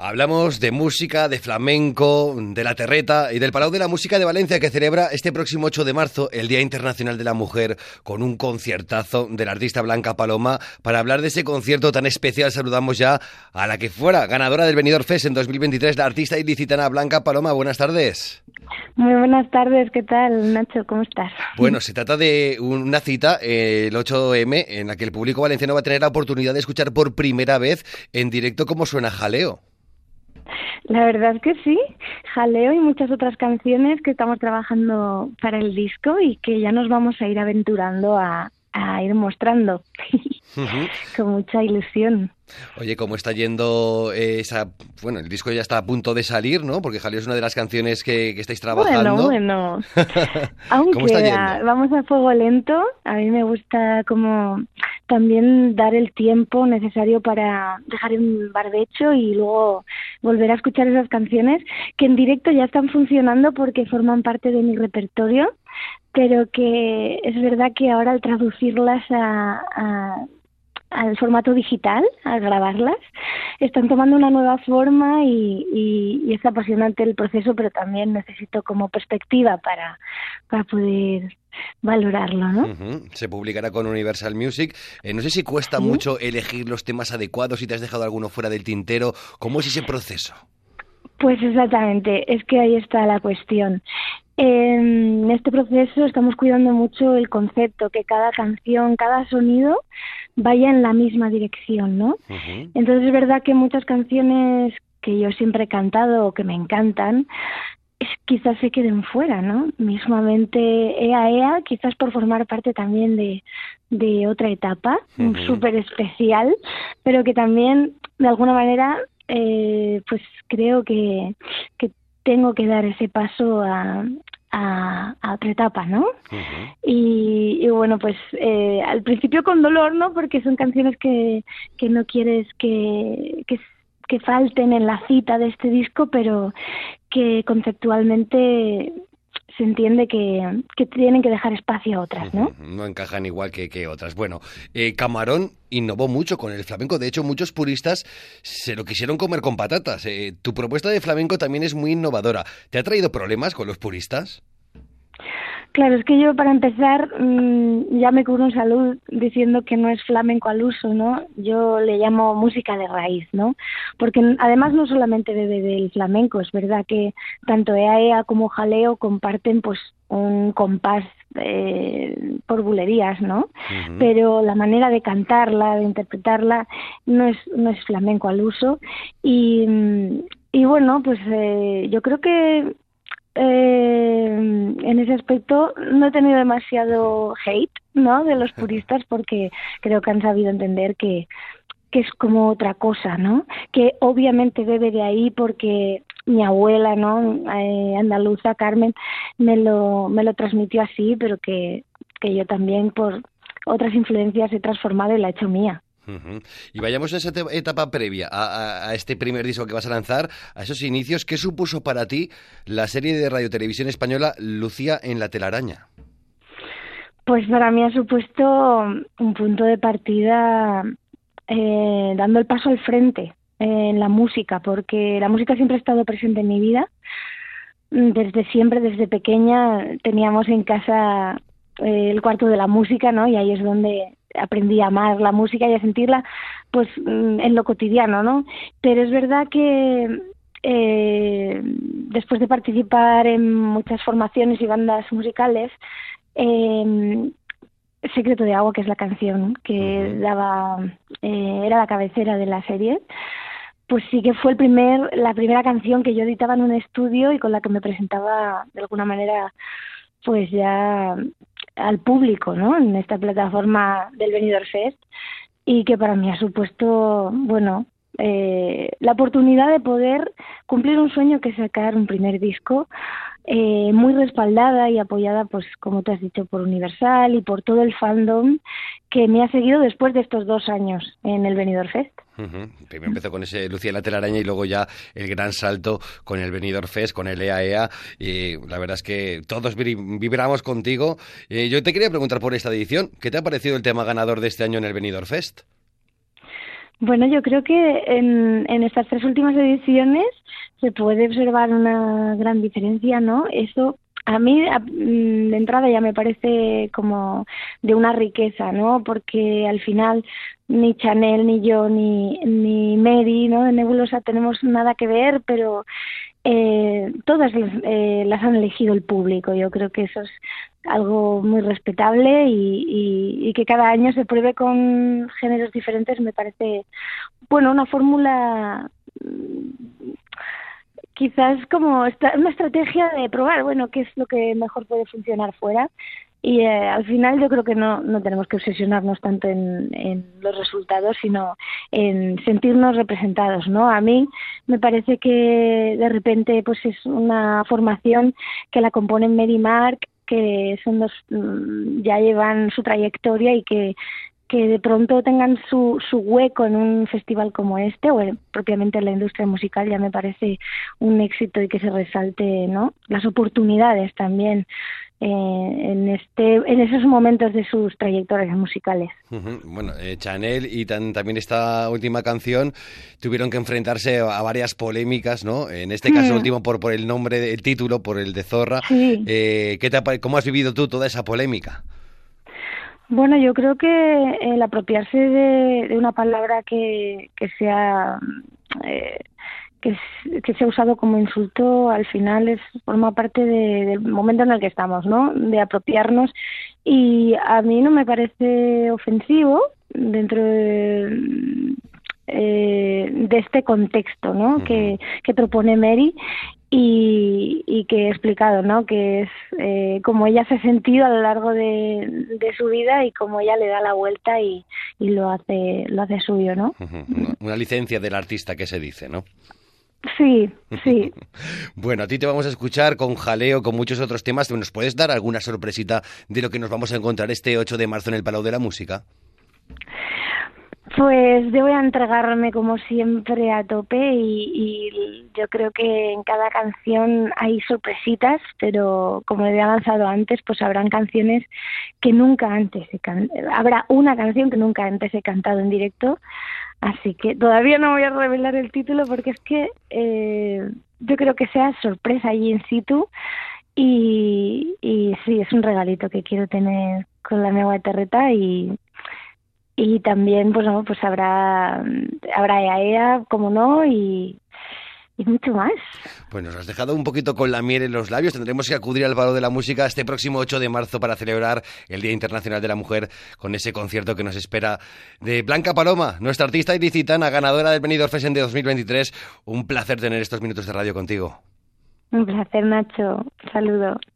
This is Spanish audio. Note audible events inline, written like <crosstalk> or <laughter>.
Hablamos de música, de flamenco, de la terreta y del Palau de la Música de Valencia que celebra este próximo 8 de marzo el Día Internacional de la Mujer con un conciertazo del artista Blanca Paloma. Para hablar de ese concierto tan especial saludamos ya a la que fuera ganadora del Benidorm Fest en 2023, la artista ilicitana Blanca Paloma. Buenas tardes. Muy buenas tardes, ¿qué tal Nacho? ¿Cómo estás? Bueno, se trata de una cita, el 8M, en la que el público valenciano va a tener la oportunidad de escuchar por primera vez en directo cómo suena Jaleo. La verdad es que sí, Jaleo y muchas otras canciones que estamos trabajando para el disco y que ya nos vamos a ir aventurando a, ir mostrando <laughs> con mucha ilusión. Oye, ¿cómo está yendo esa... Bueno, el disco ya está a punto de salir, ¿no? Porque Jaleo es una de las canciones que, estáis trabajando. Bueno, <laughs> bueno. Aunque vamos a fuego lento, a mí me gusta como también dar el tiempo necesario para dejar un barbecho y luego volver a escuchar esas canciones que en directo ya están funcionando porque forman parte de mi repertorio, pero que es verdad que ahora al traducirlas a, al formato digital, al grabarlas, están tomando una nueva forma y, y, es apasionante el proceso, pero también necesito como perspectiva para, para poder valorarlo, ¿no? Se publicará con Universal Music. Eh, no sé si cuesta mucho elegir los temas adecuados, si te has dejado alguno fuera del tintero. ¿Cómo es ese proceso? Pues exactamente, es que ahí está la cuestión. En este proceso estamos cuidando mucho el concepto, que cada canción, cada sonido vaya en la misma dirección, ¿no? Entonces es verdad que muchas canciones que yo siempre he cantado o que me encantan, quizás se queden fuera, ¿no? Mismamente Ea Ea, quizás por formar parte también de, de otra etapa súper especial, pero que también de alguna manera eh, pues creo que, que tengo que dar ese paso a, a, otra etapa, ¿no? y, y, bueno, pues eh, al principio con dolor, ¿no? Porque son canciones que, que no quieres que, que que falten en la cita de este disco, pero que conceptualmente se entiende que, que, tienen que dejar espacio a otras, ¿no? No encajan igual que, que otras. Bueno, eh, Camarón innovó mucho con el flamenco. De hecho, muchos puristas se lo quisieron comer con patatas. Eh, tu propuesta de flamenco también es muy innovadora. ¿Te ha traído problemas con los puristas? Claro, es que yo para empezar mm, ya me cubro en salud diciendo que no es flamenco al uso, ¿no? Yo le llamo música de raíz, ¿no? Porque además no solamente bebe del flamenco, es verdad que tanto EAEA como Jaleo comparten pues un compás eh, por bulerías, ¿no? Pero la manera de cantarla, de interpretarla, no es, no es flamenco al uso. Y, y bueno, pues eh, yo creo que eh, en ese aspecto no he tenido demasiado hate, ¿no? De los puristas porque creo que han sabido entender que, que es como otra cosa, ¿no? Que obviamente debe de ahí porque mi abuela, ¿no? Eh, andaluza, Carmen, me lo, me lo transmitió así, pero que, que yo también por otras influencias he transformado y la he hecho mía. Y vayamos a esa etapa previa, a, este primer disco que vas a lanzar, a esos inicios. ¿Qué supuso para ti la serie de radio televisión española Lucía en la telaraña? Pues para mí ha supuesto un punto de partida eh, dando el paso al frente en la música, porque la música siempre ha estado presente en mi vida. Desde siempre, desde pequeña, teníamos en casa eh, el cuarto de la música, ¿no? Y ahí es donde aprendí a amar la música y a sentirla pues mm, en lo cotidiano, ¿no? Pero es verdad que eh, después de participar en muchas formaciones y bandas musicales, eh, Secreto de Agua, que es la canción que daba, eh, era la cabecera de la serie, pues sí que fue el primer, la primera canción que yo editaba en un estudio y con la que me presentaba de alguna manera pues ya al público, ¿no? En esta plataforma del Benidorm Fest y que para mí ha supuesto, bueno, eh, la oportunidad de poder cumplir un sueño que es sacar un primer disco eh, muy respaldada y apoyada, pues como te has dicho, por Universal y por todo el fandom que me ha seguido después de estos dos años en el Benidorm Fest. Primero empezó con ese Lucía la telaraña y luego ya el gran salto con el Benidorm Fest, con el EAEA. E y la verdad es que todos vibramos contigo. Eh, yo te quería preguntar por esta edición, ¿qué te ha parecido el tema ganador de este año en el Benidorm Fest? Bueno, yo creo que en, en estas tres últimas ediciones se puede observar una gran diferencia, ¿no? Eso a mí mm, de entrada ya me parece como de una riqueza, ¿no? Porque al final ni Chanel, ni yo, ni, ni Mary, ¿no? De Nebulosa tenemos nada que ver, pero eh, todas eh, las han elegido el público. Yo creo que eso es algo muy respetable y, y, que cada año se pruebe con géneros diferentes me parece, bueno, una fórmula mm, quizás como una estrategia de probar, bueno, qué es lo que mejor puede funcionar fuera. Y eh, al final yo creo que no, no tenemos que obsesionarnos tanto en, los resultados, sino en sentirnos representados, ¿no? A mí me parece que de repente pues es una formación que la componen Mary Mark, que son dos, mm, ya llevan su trayectoria y que que de pronto tengan su, su hueco en un festival como este o propiamente en la industria musical ya me parece un éxito y que se resalte no las oportunidades también en este en esos momentos de sus trayectorias musicales. Bueno eh, Chanel y también esta última canción tuvieron que enfrentarse a varias polémicas no en este caso mm. último por por el nombre del título por el de Zorra. Eh, ¿qué te, cómo has vivido tú toda esa polémica bueno, yo creo que el apropiarse de, una palabra que, que sea eh, que, que se ha usado como insulto al final es forma parte del momento en el que estamos, ¿no? De apropiarnos y a mí no me parece ofensivo dentro de, eh, de este contexto ¿no? que, que propone Mary y, y que he explicado, ¿no? Que es eh, como ella se ha sentido a lo largo de, de, su vida y como ella le da la vuelta y, y lo hace lo hace suyo, ¿no? Una licencia del artista que se dice, ¿no? Sí, <laughs> sí. bueno, a ti te vamos a escuchar con jaleo, con muchos otros temas. ¿Nos puedes dar alguna sorpresita de lo que nos vamos a encontrar este 8 de marzo en el Palau de la Música? Pues yo voy a entregarme como siempre a tope y, yo creo que en cada canción hay sorpresitas, pero como he avanzado antes, pues habrán canciones que nunca antes he habrá una canción que nunca antes he cantado en directo, así que todavía no voy a revelar el título porque es que eh, yo creo que sea sorpresa allí in situ y, y sí, es un regalito que quiero tener con la nueva terreta y y también pues no, pues habrá habrá EAEA como no y y mucho más. Pues nos has dejado un poquito con la miel en los labios. Tendremos que acudir al Palo de la Música este próximo 8 de marzo para celebrar el Día Internacional de la Mujer con ese concierto que nos espera de Blanca Paloma, nuestra artista ilicitana, ganadora del Benidorm Fest de 2023. Un placer tener estos minutos de radio contigo. Un placer, Nacho. saludo.